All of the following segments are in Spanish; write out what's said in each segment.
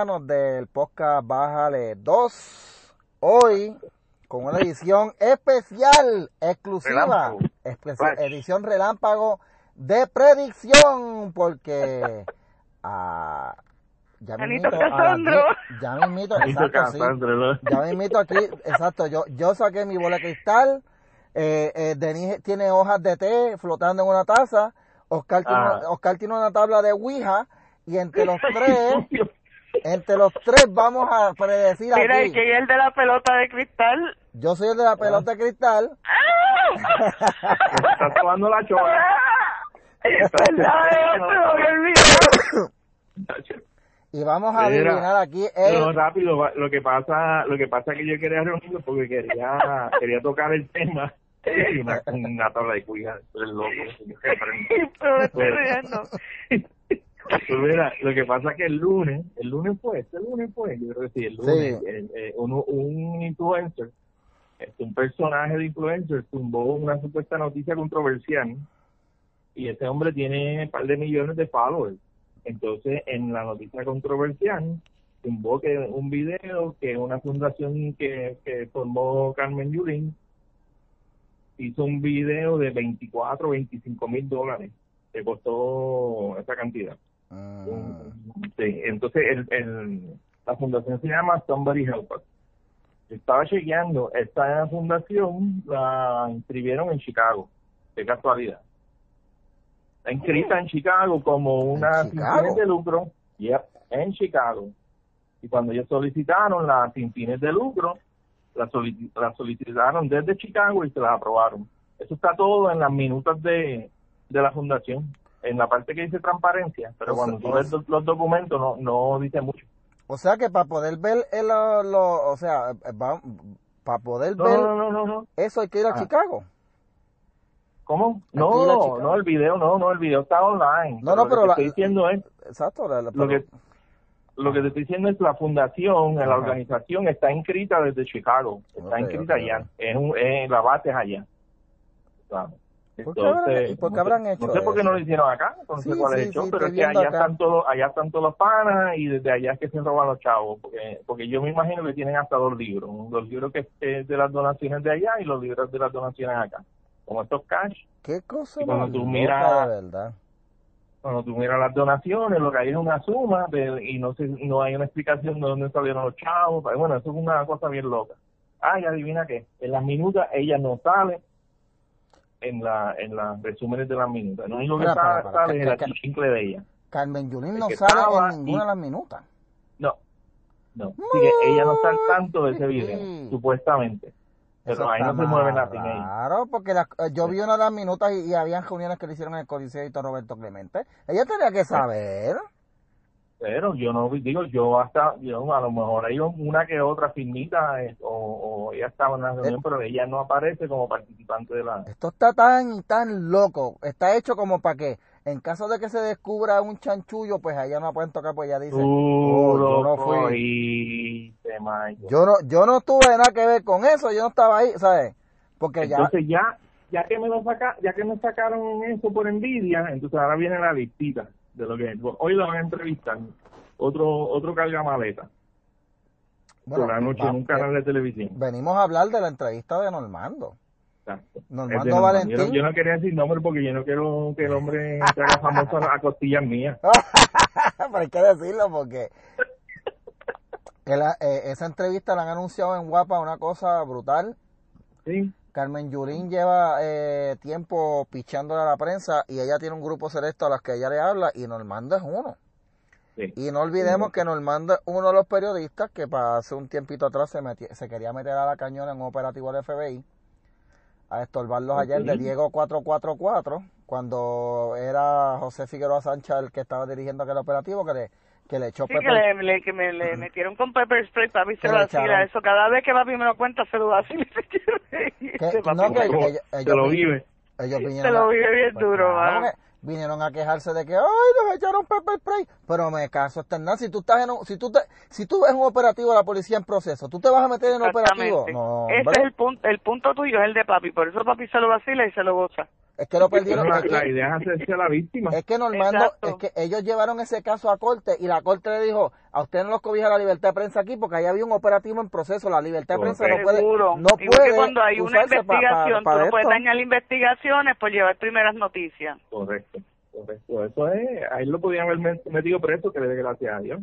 hermanos del podcast Bájale 2. Hoy con una edición especial, exclusiva, especial, edición relámpago de predicción, porque ah, ya me invito ya me invito, exacto, sí, ya me invito aquí, exacto, yo, yo saqué mi bola de cristal, eh, eh, Denise tiene hojas de té flotando en una taza, Oscar tiene, ah. Oscar tiene una tabla de Ouija, y entre los tres, entre los tres vamos a predecir Mira, aquí. que es el de la pelota de cristal. Yo soy el de la pelota de cristal. Estás tomando la chola. y vamos a adivinar aquí el... rápido lo que pasa lo que pasa es que yo quería reunirlo porque quería quería tocar el tema una, una tabla de cuija el loco pero estoy riendo mira, lo que pasa es que el lunes, el lunes fue, este lunes fue, yo creo que sí, el lunes, eh, un, influencer, este, un personaje de influencer tumbó una supuesta noticia controversial y ese hombre tiene un par de millones de followers. Entonces, en la noticia controversial, tumbó que un video que una fundación que, que formó Carmen Yulín hizo un video de 24 25 mil dólares que costó esa cantidad. Ah. Sí, entonces el, la fundación se llama Somebody Help Us. Estaba chequeando, esta fundación la inscribieron en Chicago, de casualidad. Está inscrita en Chicago como una sin fines de lucro, yep, en Chicago. Y cuando ellos solicitaron las sin fines de lucro, la, la solicitaron desde Chicago y se las aprobaron. Eso está todo en las minutas de, de la fundación en la parte que dice transparencia, pero cuando tú ves los, documentos no, no dice mucho. O sea que para poder ver el, lo, o sea, para poder ver no, no, no, eso hay que ir a ah. Chicago. ¿Cómo? No, no, el video no, no, el video está online. No, no, pero, lo que estoy diciendo es Exacto, lo que lo que te estoy diciendo es la fundación, la organización está inscrita desde Chicago, está inscrita allá, es, un, es la base allá. Claro. ¿Por qué, habrán, hecho No sé por qué no lo hicieron acá, no sé cuál es el show, pero es que allá están, todos, allá están todos los panas y desde allá es que se roban los chavos. Porque, porque yo me imagino que tienen hasta dos libros. Los libros que es de las donaciones de allá y los libros de las donaciones acá. Como estos cash. ¿Qué cosa? cuando tú miras... verdad. Cuando tú miras las donaciones, lo que hay es una suma y no sé, no hay una explicación de dónde salieron los chavos. Bueno, eso es una cosa bien loca. Ay, adivina qué. En las minutas ella no sale en la en las resúmenes de las minutas. No único que está, sale la chincle de ella. Carmen Yulín no sale en ninguna de las minutas. No, no. ella no está al tanto de ese video, supuestamente. Pero ahí no se mueve nada Claro, porque yo vi una de las minutas y, habían reuniones que le hicieron en el Códice de Roberto Clemente. Ella tenía que saber pero yo no digo yo hasta yo a lo mejor hay una que otra firmita eh, o, ella estaba en la reunión pero ella no aparece como participante de la esto está tan tan loco está hecho como para que en caso de que se descubra un chanchullo pues allá no pueden tocar pues ella dice oh, yo no fui yo no yo no tuve nada que ver con eso yo no estaba ahí sabes porque entonces ya ya que me lo saca ya que me sacaron eso por envidia entonces ahora viene la listita de lo que hoy lo van a entrevistar otro otro carga maleta por la noche en un canal de televisión. venimos a hablar de la entrevista de Normando. Normando Valentín. yo no, quería decir nombre porque yo no quiero que el hombre se haga famoso a costillas mías. Pero hay que decirlo porque eh, esa entrevista la han anunciado en Guapa una cosa brutal. Sí Carmen Yulín lleva eh, tiempo pichándole a la prensa y ella tiene un grupo selecto a los que ella le habla y Normando es uno. Y no olvidemos que Normando es uno de los periodistas que para hace un tiempito atrás se, se quería meter a la cañona en un operativo del FBI a estorbarlos ayer de Diego 444 cuando era José Figueroa Sánchez el que estaba dirigiendo aquel operativo que le que le echó sí, que, le, que me le metieron con pepper spray papi se lo hacía eso cada vez que papi me lo cuenta se lo hace no, que ellos, se lo vive. se lo vive bien pues duro vinieron a quejarse de que ay nos echaron pepper spray pero me caso nada. Si tú estás en un, si tú te, si tú ves un operativo de la policía en proceso tú te vas a meter en un operativo no ese es el punto el punto tuyo es el de papi. Por eso papi se lo vacila y se lo goza Es que lo perdieron. la, idea es hacerse la víctima. Es que Normando, es que ellos llevaron ese caso a corte y la corte le dijo, a usted no los cobija la libertad de prensa aquí porque ahí había un operativo en proceso, la libertad de prensa no puede, no puede cuando hay una investigación, tú no puedes dañar investigaciones por llevar primeras noticias. Correcto, correcto. Eso es, ahí lo podían haber metido preso, que le dé gracias a Dios.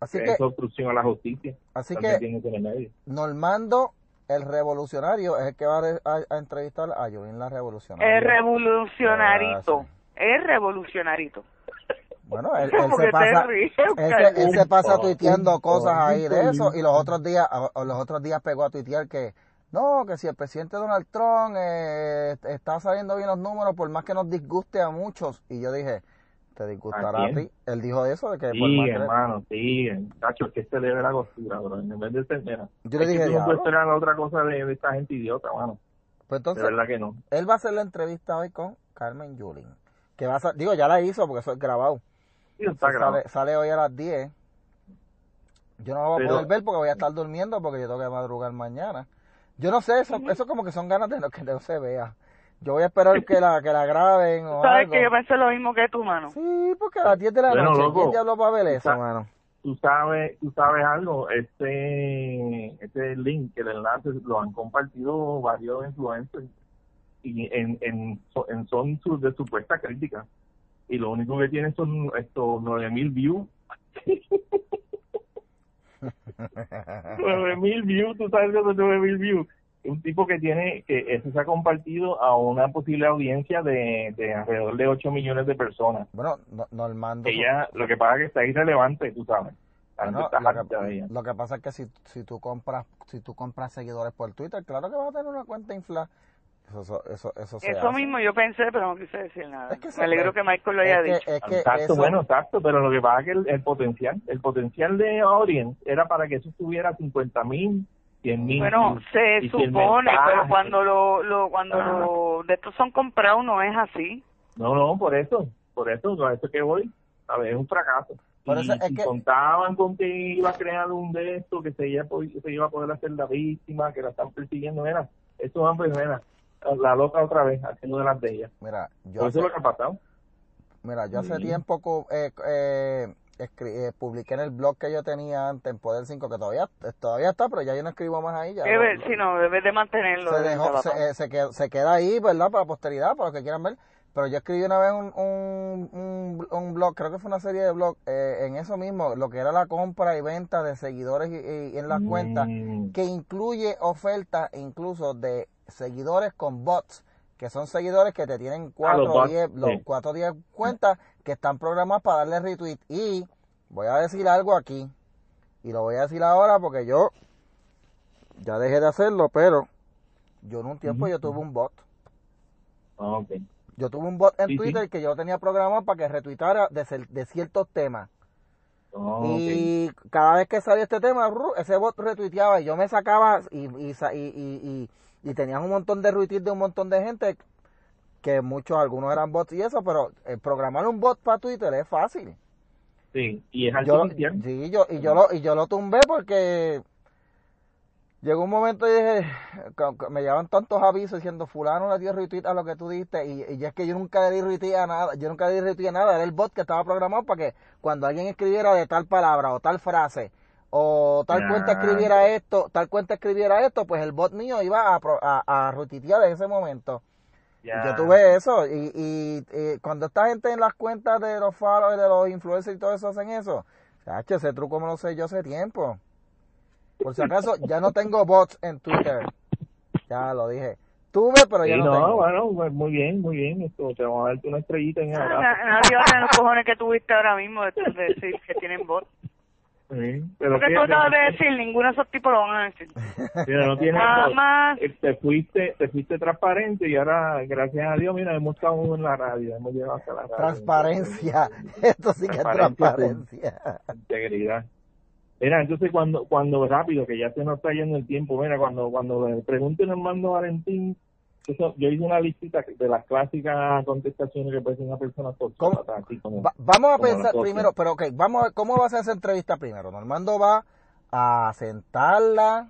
Así que, es obstrucción a la justicia. Así que, Normando el revolucionario es el que va a, entrevistar a Jovín la revolucionaria. El revolucionarito. El revolucionarito. Bueno, él, se pasa, él, se, pasa tuiteando cosas ahí de eso y los otros días, los otros días pegó a tuitear que no, que si el presidente Donald Trump eh, está saliendo bien los números, por más que nos disguste a muchos. Y yo dije, te disgustará a, ti. Él dijo eso de que sí, hermano, sí, cacho, que se le ve la costura, bro. En vez de ser, mira, yo le dije, no esperar otra cosa de, esta gente idiota, mano. Pues entonces, de verdad que no. Él va a hacer la entrevista hoy con Carmen Yulín, que va a, digo, ya la hizo porque eso es grabado. Sí, está grabado. Sale, sale, hoy a las 10. Yo no lo voy a poder ver porque voy a estar durmiendo porque yo tengo que madrugar mañana. Yo no sé, eso, eso como que son ganas de que no se vea. Yo voy a esperar que la, que la graben o ¿Sabes que yo pensé lo mismo que tú, mano? Sí, porque a las 10 de la noche, ¿quién ya lo va a ver eso, mano? Tú sabes, tú sabes algo, este, este link, el enlace, lo han compartido varios influencers y en, en, en son de supuesta crítica. Y lo único que tiene son estos 9000 views. 9000 views, tú sabes que son 9000 views un tipo que tiene, que eso se ha compartido a una posible audiencia de, de alrededor de 8 millones de personas. Bueno, no, el mando. Ella, lo que pasa es que está irrelevante, tú sabes. lo, que, lo, que, pasa es que si, si tú compras si tú compras seguidores por Twitter, claro que vas a tener una cuenta infla. Eso, eso, eso, eso mismo yo pensé, pero no quise decir nada. Me alegro que Michael lo haya dicho. exacto, bueno, exacto, pero lo que pasa es que el, el potencial, el potencial de Orient era para que eso tuviera 50 mil bueno, se supone, pero cuando lo, lo cuando lo de estos son comprados no es así. No, no, por eso, por eso, por eso que voy, a ver, es un fracaso. Por eso es que... contaban con que iba a crear un de estos, que se iba, se iba a poder hacer la víctima, que la están persiguiendo, era, estos hombres, era, la loca otra vez, haciendo de las de ellas. Mira, yo por eso es lo que ha pasado. Mira, yo hace tiempo eh, eh, eh, publiqué en el blog que yo tenía antes en Poder 5, que todavía todavía está, pero ya yo no escribo más ahí. Ya, debe, sí, no, debe de mantenerlo. Se, dejó, se, se, queda, se, queda, ahí, ¿verdad? Para la posteridad, para los que quieran ver. Pero yo escribí una vez un, un, un, blog, creo que fue una serie de blogs, eh, en eso mismo, lo que era la compra y venta de seguidores y, en las cuentas, mm. que incluye ofertas incluso de seguidores con bots que son seguidores que te tienen 4 o 10 cuatro, diez cuentas que están programadas para darle retweet. Y voy a decir algo aquí, y lo voy a decir ahora porque yo ya dejé de hacerlo, pero yo en un tiempo yo tuve un bot. Ah, yo tuve un bot en Twitter que yo tenía programado para que retuitara de, de ciertos temas. Ah, y cada vez que salía este tema, ese bot retuiteaba y yo me sacaba y, y, y, y tenían un montón de retweets de un montón de gente que muchos, algunos eran bots y eso, pero eh, programar un bot para Twitter es fácil. Sí, y es yo, Sí, yo, y yo lo, y yo lo tumbé porque llegó un momento y dije, me llevan tantos avisos diciendo fulano le dio retweet a lo que tú diste y, y es que yo nunca le di retweet a nada, yo nunca le di retweet a nada, era el bot que estaba programado para que cuando alguien escribiera de tal palabra o tal frase, o tal cuenta escribiera esto, tal cuenta escribiera esto, pues el bot mío iba a, a, a en ese momento. Yo tuve eso y, y, cuando esta gente en las cuentas de los followers, de los influencers y todo eso hacen eso, ese truco me lo sé yo hace tiempo. Por si acaso, ya no tengo bots en Twitter. Ya lo dije. Tuve, pero ya no, no tengo. bueno, pues, muy bien, muy bien. Esto, te vamos a darte una estrellita en el Nadie va a tener los cojones que tuviste ahora mismo de decir que tienen bots. Sí, pero Porque tú acabas de decir, ninguno de esos tipos lo van a decir. Mira, no tienes Nada más. Eh, te fuiste, te fuiste transparente y ahora, gracias a Dios, mira, hemos estado en la radio, hemos llegado hasta la radio. Transparencia, esto sí que es transparencia. Integridad. Mira, entonces cuando, cuando rápido, que ya se nos está yendo el tiempo, mira, cuando, cuando le pregunten a Armando Valentín yo hice una listita de las clásicas contestaciones que puede ser una persona vamos a pensar primero, pero ok, vamos a ver cómo va a ser esa entrevista primero. Normando va a sentarla,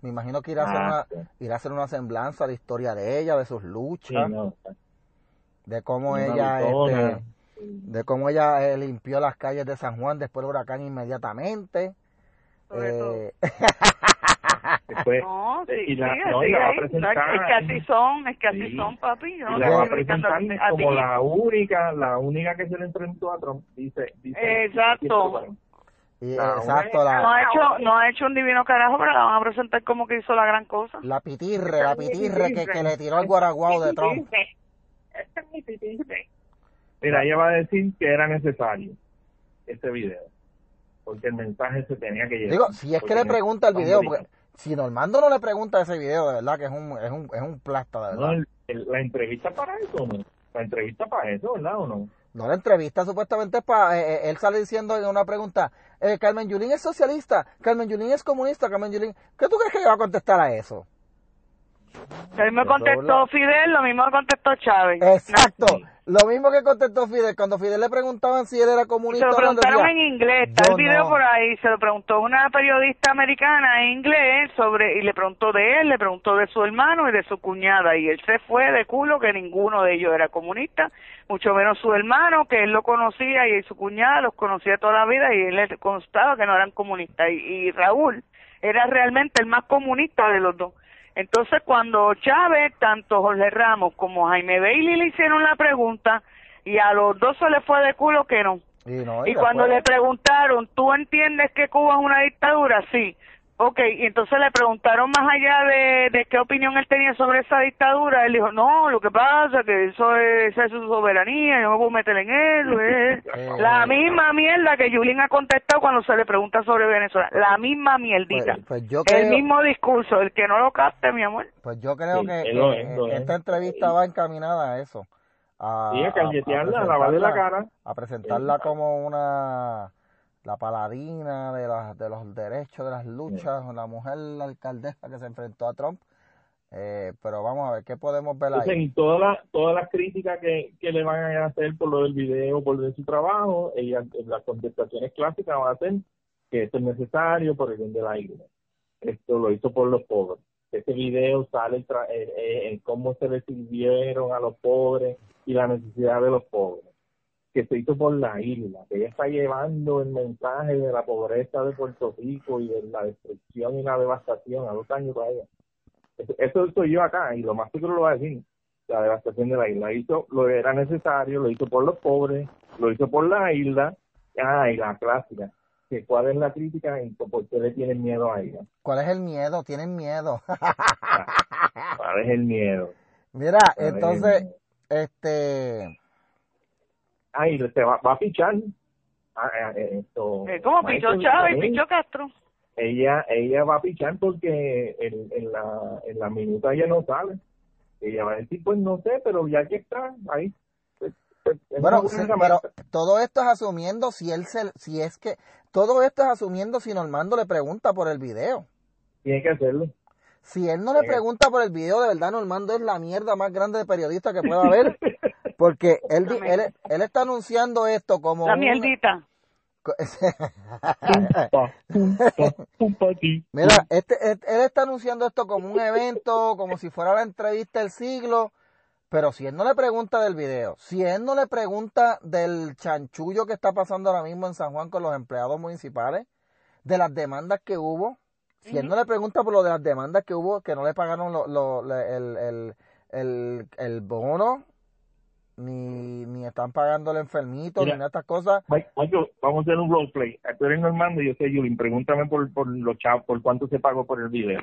me imagino que irá a hacer, ah, una, irá a hacer una semblanza de la historia de ella, de sus luchas. de cómo ella este, de cómo ella eh, limpió las calles de San Juan después del huracán inmediatamente. Eh... no, sí, y la, no, la va a presentar, es que así son, es que así son, papi. Yo no la va a presentar como la única, la única que se le enfrentó a Trump, dice. dice Exacto. exacto, la, no ha hecho no ha hecho un divino carajo, pero la van a presentar como que hizo la gran cosa. La pitirre, la pitirre que, que le tiró el guaraguao de Trump. Este es mi pitirre. Mira, ella va a decir que era necesario este video, porque el mensaje se tenía que llevar. Digo, si es que le pregunta el video, porque si Normando no le pregunta ese video, de verdad que es un, es un, es un plasta, de verdad. No, la entrevista para eso, ¿no? La entrevista para eso, ¿verdad o no? No, la entrevista supuestamente es para, eh, eh, él sale diciendo en una pregunta, eh, Carmen Yulín es socialista, Carmen Yulín es comunista, Carmen Yulín, ¿qué tú crees que va a contestar a eso? Él me contestó Fidel, lo mismo contestó Chávez. Exacto. Lo mismo que contestó Fidel, cuando Fidel le preguntaban si él era comunista. Se lo preguntaron en inglés, está el video por ahí, se lo preguntó una periodista americana en inglés sobre, y le preguntó de él, le preguntó de su hermano y de su cuñada, y él se fue de culo que ninguno de ellos era comunista, mucho menos su hermano, que él lo conocía, y su cuñada los conocía toda la vida, y él le constaba que no eran comunistas, y, y Raúl era realmente el más comunista de los dos entonces, cuando Chávez, tanto Jorge Ramos como Jaime Bailey le hicieron la pregunta y a los dos se le fue de culo que no. Y, cuando le preguntaron, ¿tú entiendes que Cuba es una dictadura? Sí. Ok, y entonces le preguntaron más allá de, de qué opinión él tenía sobre esa dictadura. Él dijo, no, lo que pasa es que eso es, es su soberanía, yo me puedo meter en eso. Es la misma mierda que Yulín ha contestado cuando se le pregunta sobre Venezuela. La misma mierdita. Pues, pues el mismo discurso, el que no lo capte, mi amor. Pues yo creo que esta entrevista va encaminada a eso. A, sí, a, a, a lavarle la cara. A presentarla como una la paladina de, las de los derechos de las luchas, la mujer la alcaldesa que se enfrentó a Trump. Eh, pero vamos a ver qué podemos ver ahí. Y todas las todas las críticas que, que le van a hacer por lo del video, por lo de su trabajo, ella, las contestaciones clásicas van a ser que esto es necesario por el bien de la isla. Esto lo hizo por los pobres. Este video sale en eh, eh, cómo se le sirvieron a los pobres y la necesidad de los pobres que se hizo por la isla, que ella está llevando el mensaje de la pobreza de Puerto Rico y de la destrucción y la devastación a dos años para ella. Eso, soy yo acá y lo más seguro lo va a decir, la devastación de la isla. Hizo lo que era necesario, lo hizo por los pobres, lo hizo por la isla, ah, y la clásica. Que ¿Cuál es la crítica y por qué le tienen miedo a ella? ¿Cuál es el miedo? Tienen miedo. ¿Cuál es el miedo? Mira, entonces, este ay, se va, va a pichar. Ah, eh, eh, esto, eh, ¿Cómo pichó Chávez y pichó Castro? Ella, ella va a pichar porque en, en, la, en la minuta ella no sale. Ella va a decir, pues no sé, pero ya que está ahí. Pues, pues, bueno, pero todo esto es asumiendo si él se, si es que, todo esto es asumiendo si Normando le pregunta por el video. Tiene que hacerlo. Si él no le pregunta por el video, de verdad Normando es la mierda más grande de periodista que pueda haber. Porque él, él, él, está anunciando esto como... La mierdita. Mira, este, él está anunciando esto como un evento, como si fuera la entrevista del siglo, pero si él no le pregunta del video, si él no le pregunta del chanchullo que está pasando ahora mismo en San Juan con los empleados municipales, de las demandas que hubo, si él no le pregunta por lo de las demandas que hubo, que no le pagaron lo, lo, el, el, el, el bono ni, ni están pagando el enfermito, ni ni estas cosas. vamos a hacer un roleplay. Tú eres Normando y yo soy Yulín. Pregúntame por, por los chavos, por cuánto se pagó por el video.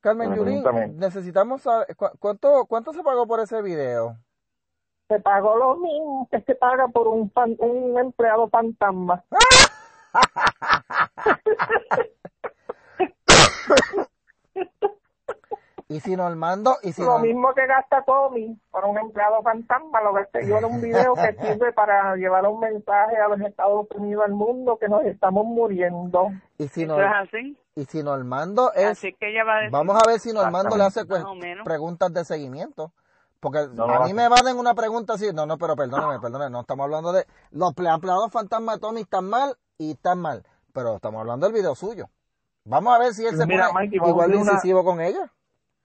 Carmen Yulín, necesitamos saber, ¿cuánto, ¿cuánto se pagó por ese video? Se pagó lo mismo que se paga por un, un empleado fantasma. Y si Normando... Y si lo mismo que gasta Tommy para un empleado fantasma, lo gasté yo en un video que sirve para llevar un mensaje a los Estados Unidos, al mundo, que nos estamos muriendo. Y si no, es así? Y si Normando es... Así que ella va a Vamos a ver si Normando le hace preguntas de seguimiento. Porque a mí me van en una pregunta así, no, no, pero perdóneme, perdóneme, no estamos hablando de... Los empleados fantasmas de Tommy están mal y están mal, pero estamos hablando del video suyo. Vamos a ver si él se pone igual de incisivo con ella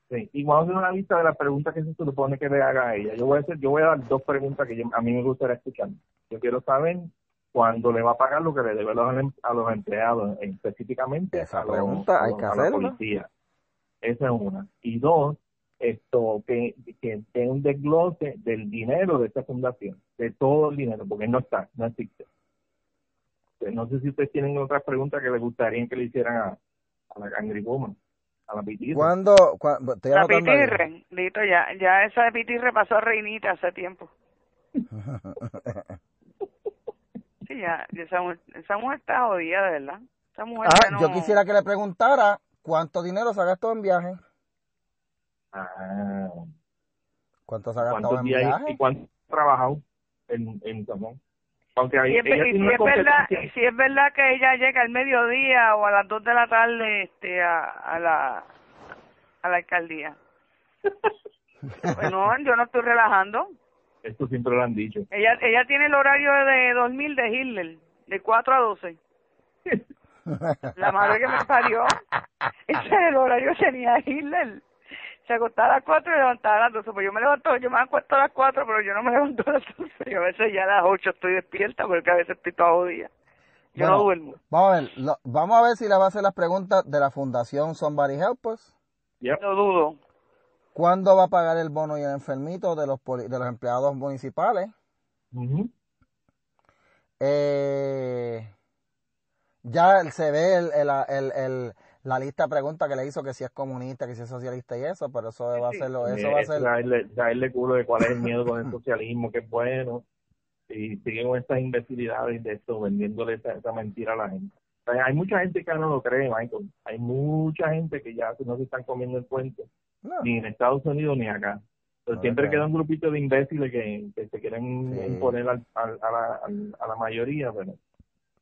Sí, y vamos a hacer una lista de las preguntas que se supone que le haga a ella. Yo voy a hacer, yo voy a dar dos preguntas que a mí me gustaría escuchar. Yo quiero saber cuándo le va a pagar lo que le debe a los, em, a los empleados, específicamente Esa a, pregunta hay que hacerla. policía. Esa es una. Y dos, esto que, que tenga un desglose del dinero de esta fundación, de todo el dinero, porque no está, no existe. No sé si ustedes tienen otras preguntas que les gustaría que le hicieran a, a la Angry Woman, a la pitirre. ¿Cuándo? cua- estoy La pitirre, Lito, ya, ya esa de pitirre pasó a reinita hace tiempo. Sí, ya, ya esa, mujer, esa mujer está jodida, de verdad. Esa mujer ah, no... yo quisiera que le preguntara cuánto dinero se ha gastado en viaje. Ah, ¿Cuánto se ha gastado ¿Cuántos en viaje? y cuánto ha trabajado en, en Zamón? Aunque hay, Y es, ella y tiene si una es verdad, y si es verdad que ella llega al mediodía o a las dos de la tarde este, a, a la a la alcaldía. Pues no, yo no estoy relajando. Esto siempre lo han dicho. Ella ella tiene el horario de dormir de Hitler, de 4 a 12. La madre que me parió. Ese es el horario que tenía Hitler. Se acostaba a las 4 y levantaba a las 12. Pues yo me levanto, yo me acuesto a las 4, pero yo no me levanto a las 12. Yo a veces ya a las 8 estoy despierta porque a veces estoy toda jodida. Yo Bueno, no duermo. Vamos a ver, lo- vamos a ver si le va a hacer las preguntas de la Fundación Somebody Help Us. Yep. Lo dudo. ¿Cuándo va a pagar el bono y el enfermito de los poli- de los empleados municipales? Ujú. Eh, ya se ve el, el, el, el- la lista de preguntas que le hizo que si es comunista, que si es socialista y eso, pero eso va a ser lo- Eh, eso va a ser Traerle, traerle culo de cuál es el miedo con el socialismo, que es bueno. Y siguen con estas imbecilidades de esto, vendiéndole esa, esa mentira a la gente. O sea, hay mucha gente que no lo cree, Michael. Hay mucha gente que ya no se están comiendo el cuento, no, ni en Estados Unidos ni acá. Pero No siempre queda un grupito de imbéciles que, que se quieren Sí. imponer al- al- a, la, al- a la mayoría, pero,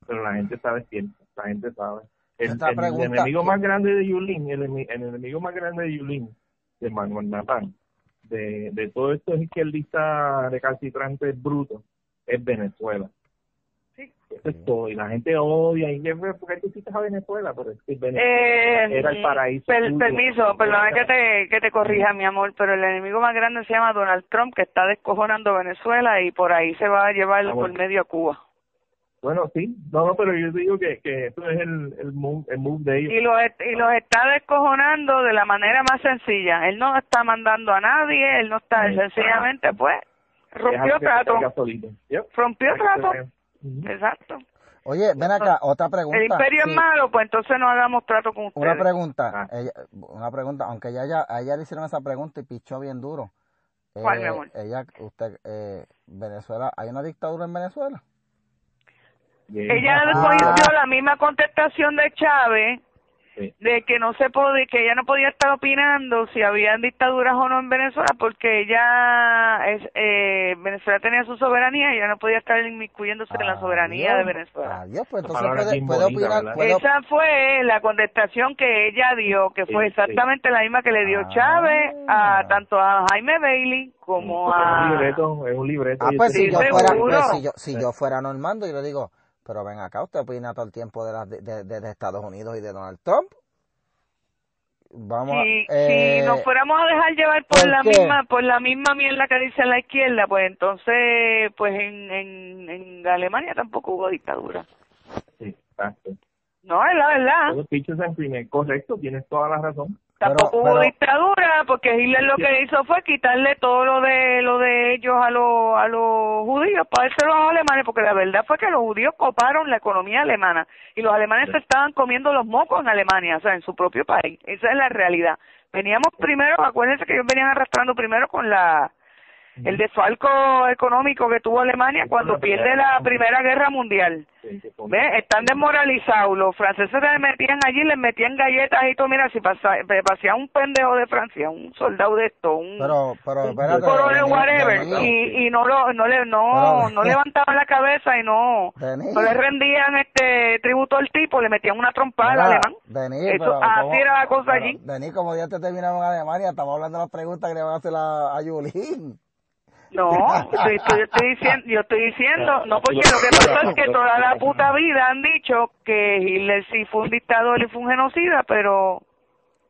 pero la gente está despierta, la gente sabe. El, enemigo más grande de Yulín, el, emi- el enemigo más grande de Yulín, de Manuel Natán, de, de todos estos izquierdistas recalcitrantes brutos, es Venezuela. Sí. Eso es todo. Y la gente odia. ¿Y qué fue? ¿Por qué tú hiciste a Venezuela? Pero es que Venezuela Eh, era el paraíso. per- permiso, perdona que te, que te corrija, mi amor, pero el enemigo más grande se llama Donald Trump, que está descojonando Venezuela y por ahí se va a llevar Ah, por medio a Cuba. Bueno, sí. No, no, pero yo digo que, que eso es el, el, move, el move de ellos. Y los, y los está descojonando de la manera más sencilla. Él no está mandando a nadie, él no está, sencillamente, pues, rompió trato. Yep. Rompió trato. Exacto. Oye, ven acá, otra pregunta. El imperio Sí, es malo, pues entonces no hagamos trato con ustedes. Una pregunta, Ah. ella, una pregunta, aunque ella, ya, a ella le hicieron esa pregunta y pichó bien duro. ¿Cuál, mi Eh, amor? Ella, usted, eh, Venezuela, ¿hay una dictadura en Venezuela? Ella Ah. después dio la misma contestación de Chávez Sí. de que no se podía, que ella no podía estar opinando si había dictaduras o no en Venezuela porque ella es, eh, Venezuela tenía su soberanía y ella no podía estar inmiscuyéndose en la soberanía de. Venezuela. Adiós, pues Esa entonces puede, bien puede bonita, opinar, Esa fue la contestación que ella dio, que fue Sí, exactamente la misma que le dio Ah. Chávez a tanto a Jaime Bailey como Es un a libreto, es un libreto. Ah, pues si yo fuera, pues, si yo, si yo fuera Normando, yo le digo, pero ven acá, usted opina todo el tiempo de, las de, de- de Estados Unidos y de Donald Trump. Vamos si, a, eh, si nos fuéramos a dejar llevar por ¿por la qué? misma por la misma mierda que dice la izquierda pues entonces pues en, en, en Alemania tampoco hubo dictadura Sí, exacto. no es la verdad Todos pichos en primer. Correcto, tienes toda la razón. Tampoco Pero- hubo dictadura porque Hitler lo que hizo fue quitarle todo lo de lo de ellos a los a los judíos para dárselo a los alemanes porque la verdad fue que los judíos coparon la economía alemana y los alemanes se estaban comiendo los mocos en Alemania o sea en su propio país. Esa es la realidad. Veníamos primero acuérdense que ellos venían arrastrando primero con la el desfalco económico que tuvo Alemania cuando pierde la Primera Guerra Mundial. ¿Ves? Están desmoralizados. Los franceses les metían allí, les metían galletas y todo. Mira, si pasa, pasía un pendejo de Francia, un soldado de esto, un pero, pero, espérate, coronel, whatever, y, y no lo, no le, no, Pero- no levantaban la cabeza y no, Denis. no le rendían este tributo al tipo, le metían una trompada al alemán. Denis, Eso, pero así ¿cómo- era la cosa pero, allí. Denis, como ya te terminamos en Alemania, estamos hablando de las preguntas que le van a hacer a, a Yulín. No, estoy, estoy, estoy diciendo, yo estoy diciendo, no porque lo que pasa es que toda la puta vida han dicho que Hitler sí fue un dictador y fue un genocida, pero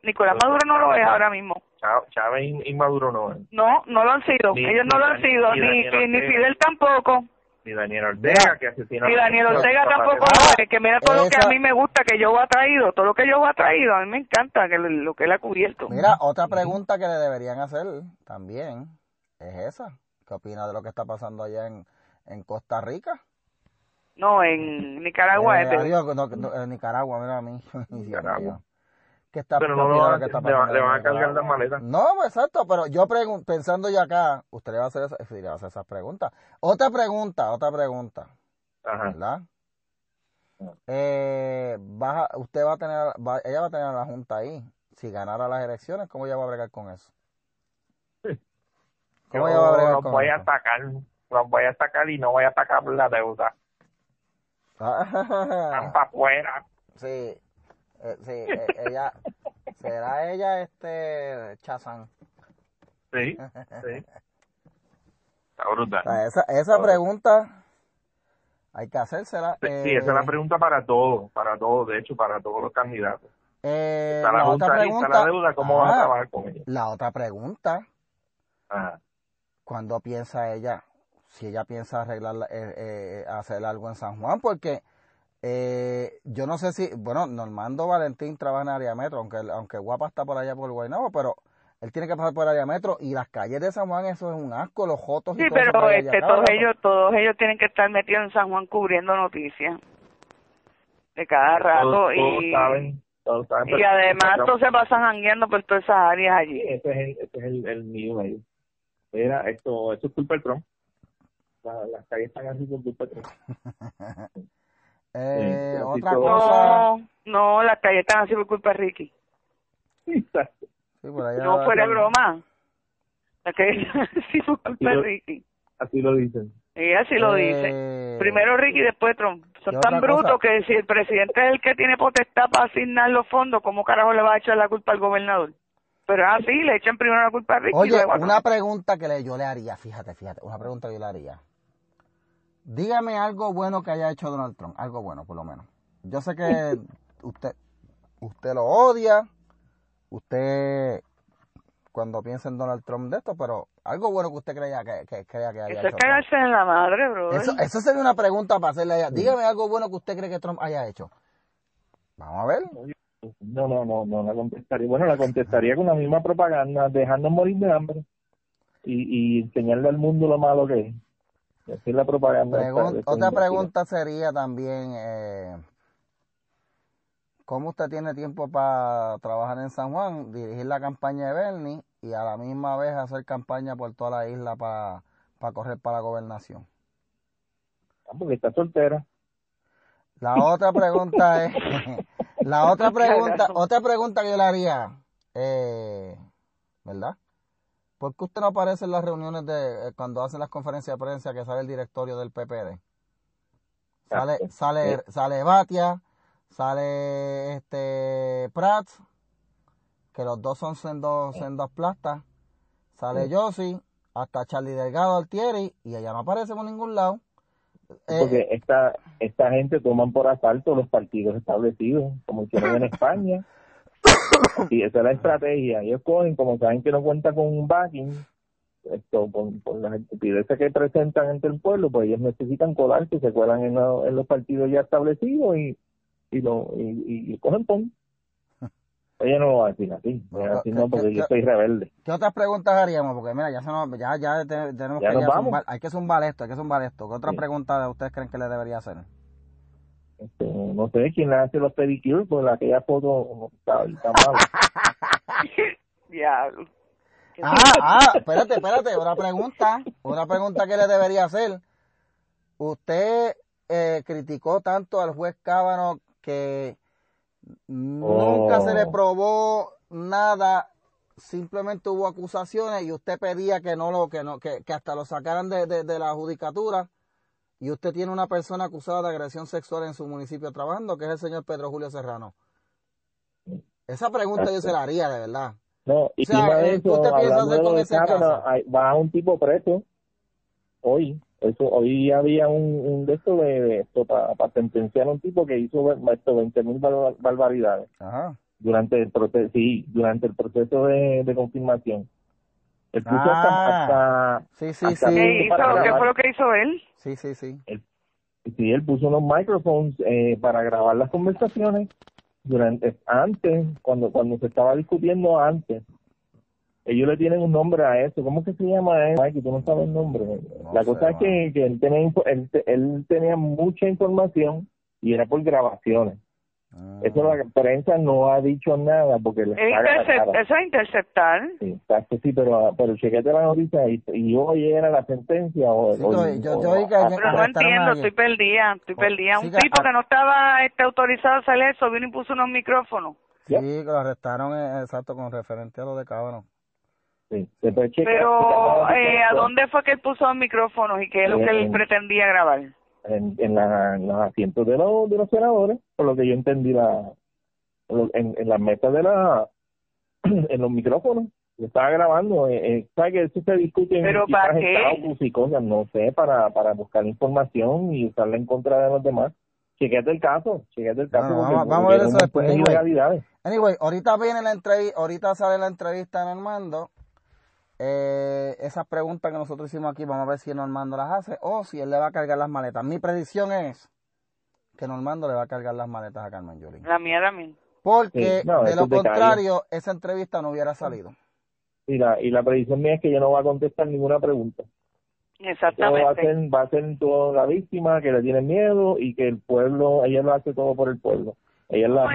Nicolás Maduro no lo es ahora mismo. Chávez y Maduro no. No, no lo han sido. Ellos no lo han sido. Ni, ni, Fidel tampoco. Ni Daniel Ortega, que asesinó. Ni Daniel Ortega tampoco lo Que mira todo lo que a mí me gusta que yo ha traído. Todo lo que yo ha traído. A mí me encanta que lo que él ha cubierto. Mira, otra pregunta que le deberían hacer también es esa. ¿Qué opina de lo que está pasando allá en, en Costa Rica? No, en Nicaragua. Eh, en Nicaragua, mira a mí. Nicaragua pero no lo le, van a cargar las maletas. No, exacto, pero yo pensando ya acá, usted le va a hacer, esa, le va a hacer esas preguntas. Otra pregunta, otra pregunta. Ajá. ¿Verdad? Eh, usted va a tener, ella va a tener a la Junta ahí. Si ganara las elecciones, ¿cómo ella va a bregar con eso? ¿Cómo ella va a los voy a atacar, los voy a atacar y no voy a atacar la deuda. Están para afuera. Sí, eh, sí, eh, ella, ¿será ella este Chazán? Sí, sí. Está brutal. esa, esa pregunta hay que hacérsela. Sí, esa es la eh, pregunta para todos, para todos, de hecho, para todos los candidatos. Eh, la, la otra pregunta, la deuda, ¿cómo va a trabajar con ella? La otra pregunta, Ajá. ¿Cuándo piensa ella, si ella piensa arreglar, eh, hacer algo en San Juan? Porque eh, yo no sé si, bueno, Normando Valentín trabaja en área metro, aunque, aunque Guapa está por allá por Guaynabo, pero él tiene que pasar por área metro y las calles de San Juan, eso es un asco, los jotos. Sí, pero este, todos ellos, todos ellos tienen que estar metidos en San Juan cubriendo noticias de cada rato y saben, y además todos se pasan jangueando por todas esas áreas allí. Ese es el, ese es el, el mío ahí. Mira, esto, esto es culpa del Trump. las calles están así por culpa del Trump. Eh, otra cosa. No, no, las calles están así por culpa de Ricky. Sí, no fuera broma. Las calles están así por culpa de Ricky. Así lo dicen. Y así lo dice. Eh, Primero Ricky, después Trump. Son tan brutos que si el presidente es el que tiene potestad para asignar los fondos, ¿cómo carajo le va a echar la culpa al gobernador? Pero así, le echan primero la culpa a Ricky. Oye, una pregunta que le, yo le haría, fíjate, fíjate, una pregunta que yo le haría. Dígame algo bueno que haya hecho Donald Trump, algo bueno por lo menos. Yo sé que usted, usted lo odia, usted cuando piensa en Donald Trump de esto, pero algo bueno que usted crea que, que crea que haya eso hecho. Eso cagarse en la madre, bro. Eso, eso sería una pregunta para hacerle a ella. Dígame algo bueno que usted cree que Trump haya hecho. Vamos a ver. No, no, no, no la contestaría. Bueno, la contestaría con la misma propaganda, dejando morir de hambre y, y enseñarle al mundo lo malo que es la propaganda. otra pregunta sería también, eh, ¿cómo usted tiene tiempo para trabajar en San Juan, dirigir la campaña de Bernie y a la misma vez hacer campaña por toda la isla para, correr para la gobernación? Ah, porque está soltera. La otra pregunta es, la otra pregunta, otra pregunta que yo le haría, eh, ¿verdad? ¿Por qué usted no aparece en las reuniones de eh, cuando hacen las conferencias de prensa que sale el directorio del PPD? Sale, sale, sale Batia, sale este Prats, que los dos son en dos, en dos plastas, sale Yossi, hasta Charlie Delgado Altieri, y ella no aparece por ningún lado. Eh, Porque esta, esta gente toman por asalto los partidos establecidos, como hicieron en España. Y esa es la estrategia. Ellos cogen, como saben que no cuenta con un backing, esto, con, las estupideces que presentan ante el pueblo, pues ellos necesitan colarse, se cuelan en, en los partidos ya establecidos y, y, lo, y, y, cogen pon. Ella no lo va a decir así, así no, porque yo estoy rebelde. ¿Qué otras preguntas haríamos? Porque mira, ya, se nos, ya, ya tenemos que hay que zumbar esto, hay que zumbar esto. ¿Qué otras preguntas ustedes creen que le debería hacer? Este, no sé quién le hace los pedicures, pues aquella foto está, está mal. Diablo. Ah, ah, espérate, espérate, una pregunta, una pregunta que le debería hacer. Usted eh, criticó tanto al juez Cábano que nunca se le oh. probó nada, simplemente hubo acusaciones y usted pedía que no lo, que no, que, que hasta lo sacaran de, de la judicatura y usted tiene una persona acusada de agresión sexual en su municipio trabajando, que es el señor Pedro Julio Serrano. Esa pregunta yo se la haría, de verdad. No, y o sea, ¿qué usted piensa hacer con ese caso? Va un tipo preso hoy. Eso, hoy había un, un de esto de, esto para sentenciar a un tipo que hizo esto 20 mil barbaridades. Ajá. durante el proceso, sí, durante el proceso de, confirmación. Él puso hasta, ah. sí, sí, sí. ¿Qué, fue lo que hizo él? Sí, sí, sí. sí, él puso unos microphones eh, para grabar las conversaciones durante antes, cuando cuando se estaba discutiendo antes. Ellos le tienen un nombre a eso. ¿Cómo que se llama eso? Mike, tú no sabes el nombre. la cosa es que, que él, tenía, él, él tenía mucha información y era por grabaciones. Ah. Eso la prensa no ha dicho nada porque Eso es interceptar. Sí, sí, pero, pero chequete la noticia y, y hoy era la sentencia. O, yo, yo, pero no entiendo, estoy perdida, estoy perdida. Un tipo que no estaba este, autorizado a hacer eso vino y puso unos micrófonos. Sí, que lo arrestaron, eh, exacto, con referente a lo de Cábano. Sí, pero, eh, ¿a dónde fue que él puso los micrófonos y qué es lo que él pretendía grabar? en, en, la, los asientos de los, de los senadores, por lo que yo entendí la, en, en las mesas de la, en los micrófonos. Yo estaba grabando, eh, eh ¿sabes que eso se discute en ¿Pero para qué? y cosas? No sé, para, para buscar información y usarla en contra de los demás. Chequete el caso, chequete el caso. vamos, vamos, a ver eso después. Anyway, anyway, ahorita viene la entrevista, ahorita sale la entrevista en Armando eh, esas preguntas que nosotros hicimos aquí, vamos a ver si Normando las hace o si él le va a cargar las maletas. Mi predicción es que Normando le va a cargar las maletas a Carmen Yulín. La mía también. Porque de lo contrario, esa entrevista no hubiera salido. Y la, y la predicción mía es que ella no va a contestar ninguna pregunta. Exactamente. Va a, ser, va a ser toda la víctima que le tiene miedo y que el pueblo, ella lo hace todo por el pueblo. Ella es la,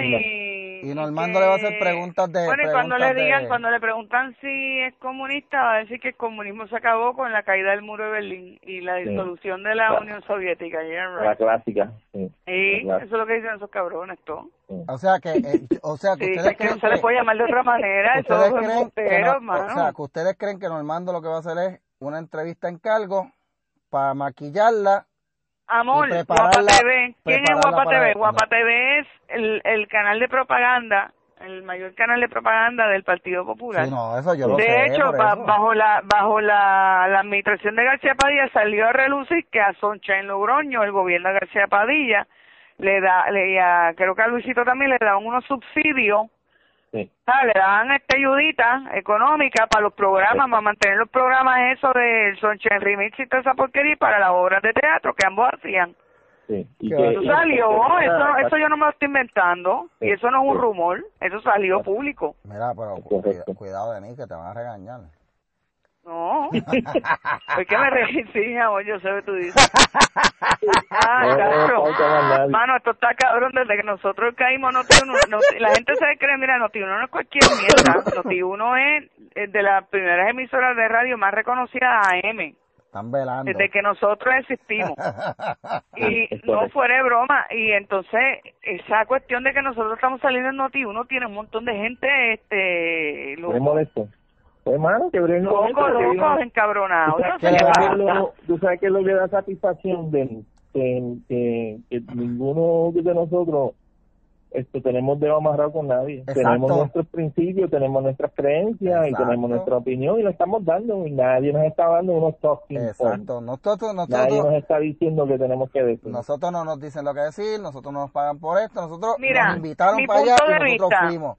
y Normando le va a hacer preguntas de. Bueno, y cuando le digan, cuando le preguntan si es comunista, va a decir que el comunismo se acabó con la caída del muro de Berlín y la disolución de la, Unión Soviética. La clásica. Sí, eso es lo que dicen esos cabrones, todo. O sea que, eh, o sea que ustedes creen que no se les puede llamar de otra manera. Ustedes creen que o sea, que ustedes creen que Normando lo que va a hacer es una entrevista en cargo para maquillarla Amor, Guapa TV. ¿Quién es Guapa TV? Guapa TV es el, el canal de propaganda, el mayor canal de propaganda del Partido Popular. no, eso yo lo de hecho, bajo la bajo la, la, administración de García Padilla salió a relucir que a Soncha en Logroño, el gobierno de García Padilla, le da, le, a, creo que a Luisito también le daban unos subsidios Sí. Ah, le dan esta ayudita económica para los programas, para mantener los programas eso del Sonchen Remix y toda esa porquería para las obras de teatro que ambos hacían. Sí. Y eso salió, eso, eso yo no me lo estoy inventando, y eso no es un rumor, eso salió público. Mira, pero cuidado de mí que te van a regañar. No. ¿Por qué me? Sí, amor, yo sé que tú dices. Ah, claro. Mano, esto está cabrón desde que nosotros caímos Noti uno. la gente se cree, mira, Noti uno no es cualquier mierda. Noti uno es de las primeras emisoras de radio más reconocidas AM. Están velando. Desde que nosotros existimos. y no fuera broma. Y entonces, esa cuestión de que nosotros estamos saliendo en Noti uno tiene un montón de gente, este... Lo... molesto hermano, que Loco, loco, encabronado. Tú sabes que lo que da satisfacción de que, ninguno de nosotros esto tenemos de amarrado con nadie. Tenemos nuestros principios, tenemos nuestras creencias y tenemos nuestra opinión y lo estamos dando y nadie nos está dando unos talking Exacto. Nosotros, nosotros, nadie nos está diciendo que tenemos que decir. Nosotros no nos dicen lo que decir, nosotros no nos pagan por esto, nosotros nos invitaron para allá y nosotros fuimos.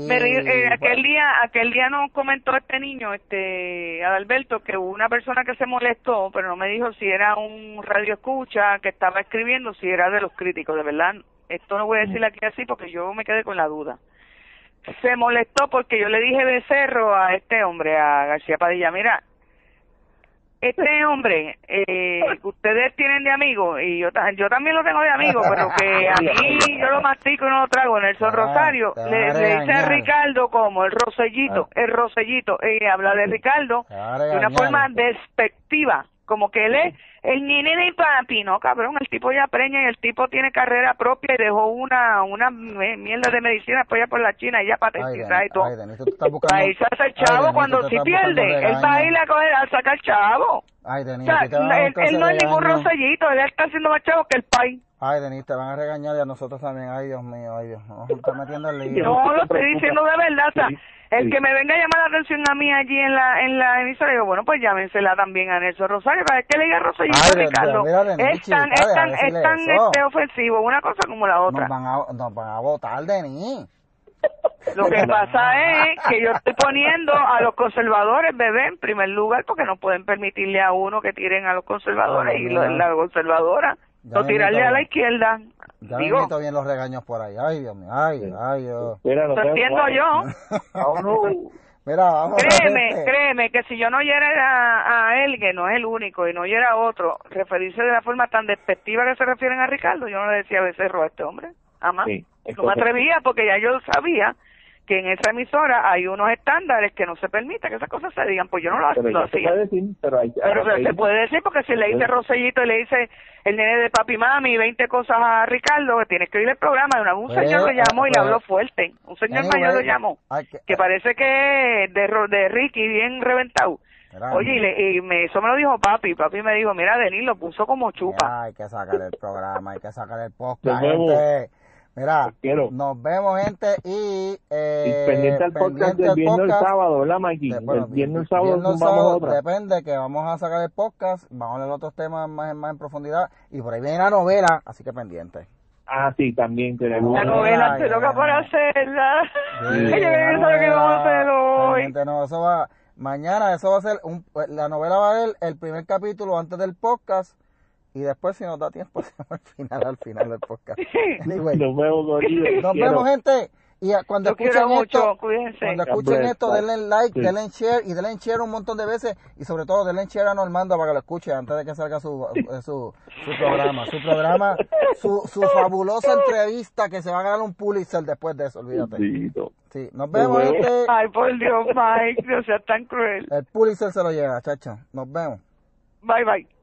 Eh, aquel día, aquel día nos comentó este niño, este Adalberto, que hubo una persona que se molestó, pero no me dijo si era un radio escucha que estaba escribiendo, si era de los críticos, de verdad. Esto no voy a decirle aquí así porque yo me quedé con la duda. Se molestó porque yo le dije becerro a este hombre, a García Padilla, mira, este hombre eh, que ustedes tienen de amigo y yo yo también lo tengo de amigo pero que a mí yo lo mastico y no lo trago Nelson Rosario le, le, dice a Ricardo como el rosellito ah. el rosellito y habla de Ricardo de una forma despectiva como que él es el nene de papi, no cabrón, el tipo ya preña y el tipo tiene carrera propia y dejó una una mierda de medicina apoya por la China y ya patentizada y todo. Ahí se hace el chavo cuando si pierde, él va a ir a coger a sacar chavo. Ay, Denis, él, no es ningún rosellito, él está haciendo más chavo que el país. Ay, Denis, te van a regañar y a nosotros también. Ay, Dios mío, ay, Dios. No, está metiendo el lío. No, lo estoy diciendo de verdad. O sea, el que me venga a llamar la atención a mí allí en la en la emisora, digo, bueno, pues llámensela también a Nelson Rosario, para que le diga Rosario Ricardo. es tan, es tan, es tan este, ofensivo, una cosa como la otra. Nos van a, nos van a votar, Denis. Lo que pasa es que yo estoy poniendo a los conservadores, bebé, en primer lugar, porque no pueden permitirle a uno que tiren a los conservadores y la conservadora no tirarle a la izquierda. Ya Digo, me bien los regaños por ahí. Ay, Dios mío. Ay, ay, Dios. Mira, no entiendo yo. Mira, vamos créeme, créeme que si yo no oyera a, a, él, que no es el único, y no oyera a otro, referirse de la forma tan despectiva que se refieren a Ricardo, yo no le decía becerro a este hombre. Jamás. no me atrevía porque ya yo sabía que en esa emisora hay unos estándares que no se permite que esas cosas se digan, pues yo no lo, pero lo hacía. Decir, pero, hay, pero se puede decir porque si le dice Rosellito y le dice el nene de papi mami 20 cosas a Ricardo, que tiene que oír el programa, un pues, señor lo llamó y le pues, habló fuerte, un señor mayor lo llamó, que, parece que de, de Ricky bien reventado. Oye, y, le, y me, eso me lo dijo papi. Papi me dijo, mira, Denis lo puso como chupa. hay que sacar el programa, hay que sacar el podcast. Mira, nos vemos, gente, y... Eh, pendiente al podcast del viernes el sábado, ¿verdad, Mikey? el viernes el sábado vamos sábado, otra. Depende, que vamos a sacar el podcast, vamos a leer otros temas más, más en profundidad, y por ahí viene la novela, así que pendiente. Ah, sí, también tenemos. La novela te toca para hacerla. Sí, Yo creo que vamos a hacer hoy. No, eso va, mañana eso va a ser, un, la novela va a ser el primer capítulo antes del podcast, y después, si nos da tiempo, al final, al final del podcast. nos vemos, Nos vemos, gente. Y cuando escuchen esto, cuando escuchen esto, denle like, denle share y denle share un montón de veces y sobre todo denle share a Normando para que lo escuche antes de que salga su, su, su programa, su programa, su, su fabulosa entrevista que se va a ganar un Pulitzer después de eso, olvídate. Sí, nos vemos, gente. Ay, por Dios, Mike, no seas tan cruel. El Pulitzer se lo lleva, chacho. Nos vemos. Bye, bye.